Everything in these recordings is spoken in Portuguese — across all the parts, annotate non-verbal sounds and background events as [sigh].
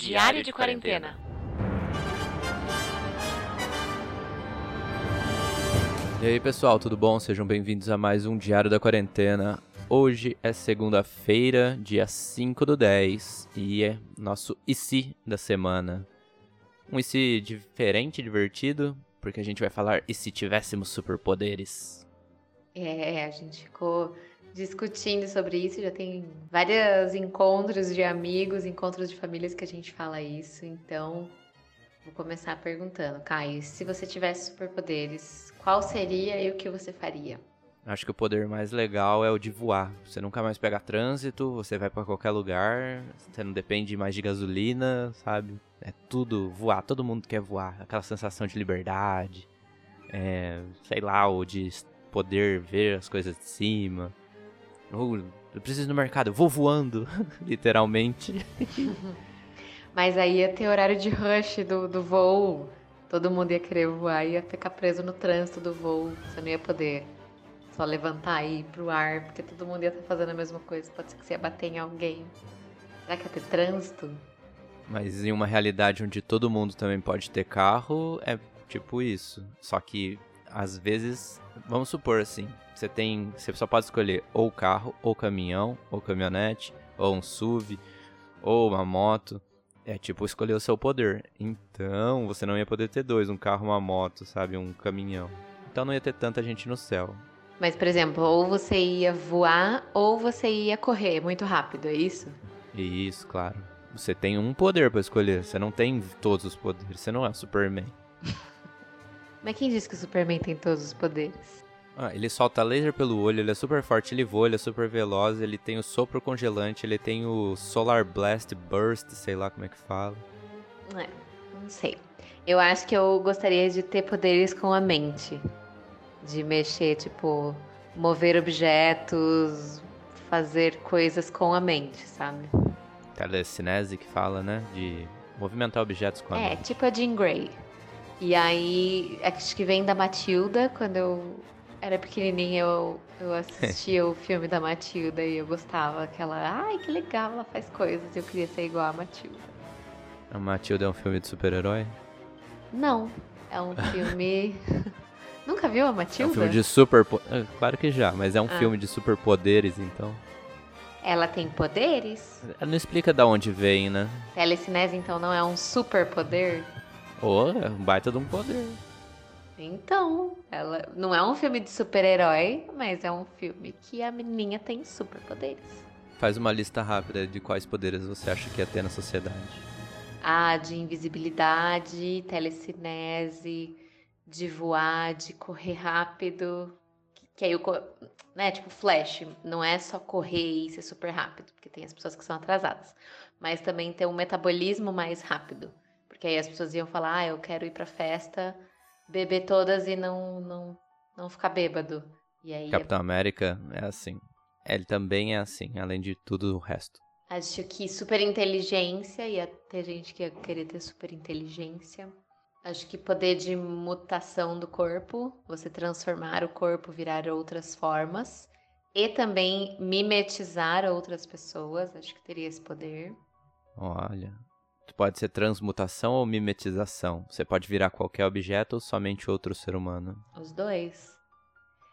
Diário de Quarentena. E aí pessoal, tudo bom? Sejam bem-vindos a mais um Diário da Quarentena. Hoje é segunda-feira, dia 5 do 10, e é nosso IC da semana. Um IC diferente, divertido, porque a gente vai falar e se tivéssemos superpoderes. É, a gente ficou discutindo sobre isso, já tem vários encontros de amigos, encontros de famílias que a gente fala isso, então vou começar perguntando, Caio, se você tivesse superpoderes, qual seria e o que você faria? Acho que o poder mais legal é o de voar. Você nunca mais pega trânsito, você vai para qualquer lugar, você não depende mais de gasolina, sabe? É tudo voar, todo mundo quer voar. Aquela sensação de liberdade, é, sei lá, ou de poder ver as coisas de cima. Ou eu preciso ir no mercado, eu vou voando, [laughs] literalmente. [laughs] Mas aí ia ter horário de rush do, do voo. Todo mundo ia querer voar, ia ficar preso no trânsito do voo. Você não ia poder só levantar e ir pro ar, porque todo mundo ia estar fazendo a mesma coisa. Pode ser que você ia bater em alguém. Será que ia ter trânsito? Mas em uma realidade onde todo mundo também pode ter carro, é tipo isso. Só que às vezes, vamos supor assim, você tem, você só pode escolher ou carro, ou caminhão, ou caminhonete, ou um SUV, ou uma moto. É tipo escolher o seu poder. Então, você não ia poder ter dois, um carro, uma moto, sabe, um caminhão. Então não ia ter tanta gente no céu. Mas, por exemplo, ou você ia voar ou você ia correr muito rápido, é isso? Isso, claro. Você tem um poder para escolher, você não tem todos os poderes, você não é Superman. [laughs] Mas quem disse que o Superman tem todos os poderes? Ah, ele solta laser pelo olho, ele é super forte, ele voa, ele é super veloz, ele tem o sopro congelante, ele tem o Solar Blast Burst, sei lá como é que fala. É, não sei. Eu acho que eu gostaria de ter poderes com a mente. De mexer, tipo, mover objetos, fazer coisas com a mente, sabe? Telecinese que fala, né? De movimentar objetos com a É, mente. tipo a Jean Grey. E aí, acho que vem da Matilda, quando eu era pequenininha, eu, eu assistia [laughs] o filme da Matilda e eu gostava. Aquela, ai, que legal, ela faz coisas. Eu queria ser igual a Matilda. A Matilda é um filme de super-herói? Não, é um [laughs] filme... [laughs] Nunca viu a É Matilda? um filme de super... ah, Claro que já, mas é um Ah. filme de superpoderes, então... Ela tem poderes? Ela não explica da onde vem, né? Telecinese, então, não é um superpoder? Ou é um baita de um poder. Então, ela não é um filme de super-herói, mas é um filme que a menininha tem superpoderes. Faz uma lista rápida de quais poderes você acha que ia ter na sociedade. Ah, de invisibilidade, telecinese, de voar, de correr rápido. Que, que aí o. Né, tipo, flash. Não é só correr e ser super rápido, porque tem as pessoas que são atrasadas. Mas também ter um metabolismo mais rápido. Porque aí as pessoas iam falar, ah, eu quero ir pra festa, beber todas e não, não, não ficar bêbado. E aí Capitão América é assim. Ele também é assim, além de tudo o resto. Acho que super inteligência, ia ter gente que ia querer ter super inteligência. Acho que poder de mutação do corpo, você transformar o corpo, virar outras formas. E também mimetizar outras pessoas, acho que teria esse poder. Olha. Pode ser transmutação ou mimetização. Você pode virar qualquer objeto ou somente outro ser humano. Os dois.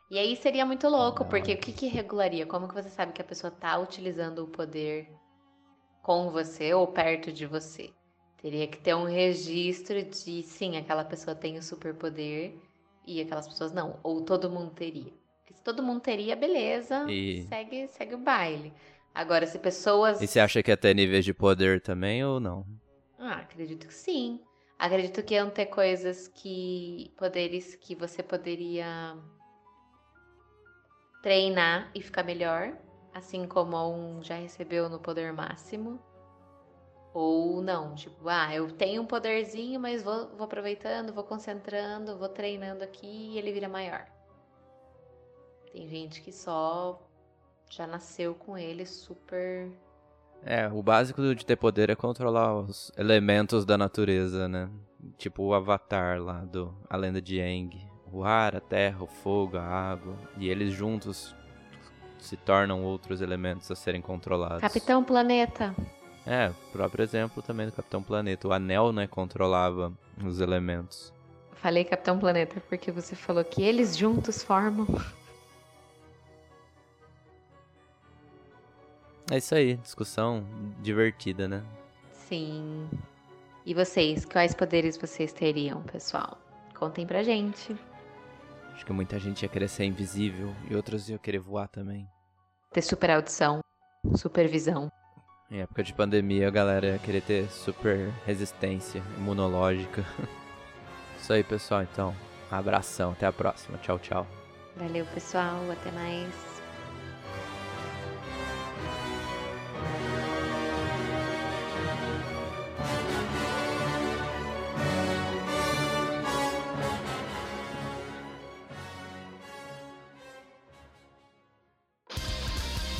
E aí seria muito louco, porque o que, que regularia? Como que você sabe que a pessoa tá utilizando o poder com você ou perto de você? Teria que ter um registro de sim, aquela pessoa tem o superpoder e aquelas pessoas não. Ou todo mundo teria. Porque se todo mundo teria, beleza, E- segue, segue o baile. Agora, se pessoas. E você acha que ia ter níveis de poder também ou não? Ah, acredito que sim. Acredito que iam ter coisas que. poderes que você poderia treinar e ficar melhor. Assim como um já recebeu no poder máximo. Ou não, tipo, ah, eu tenho um poderzinho, mas vou, vou aproveitando, vou concentrando, vou treinando aqui e ele vira maior. Tem gente que só já nasceu com ele super É, o básico de ter poder é controlar os elementos da natureza, né? Tipo o Avatar lá do A Lenda de Aang. O ar, a terra, o fogo, a água. E eles juntos se tornam outros elementos a serem controlados. Capitão Planeta. É, próprio exemplo também do Capitão Planeta. O anel, né, controlava os elementos. Falei Capitão Planeta porque você falou que eles juntos formam. É isso aí, discussão divertida, né? Sim. E vocês, quais poderes vocês teriam, pessoal? Contem pra gente. Acho que muita gente ia querer ser invisível e outros iam querer voar também. Ter super audição, supervisão. Em época de pandemia, a galera ia querer ter super resistência imunológica. [laughs] Isso aí, pessoal. Então, um abração. Até a próxima. Tchau, tchau. Valeu, pessoal. Até mais.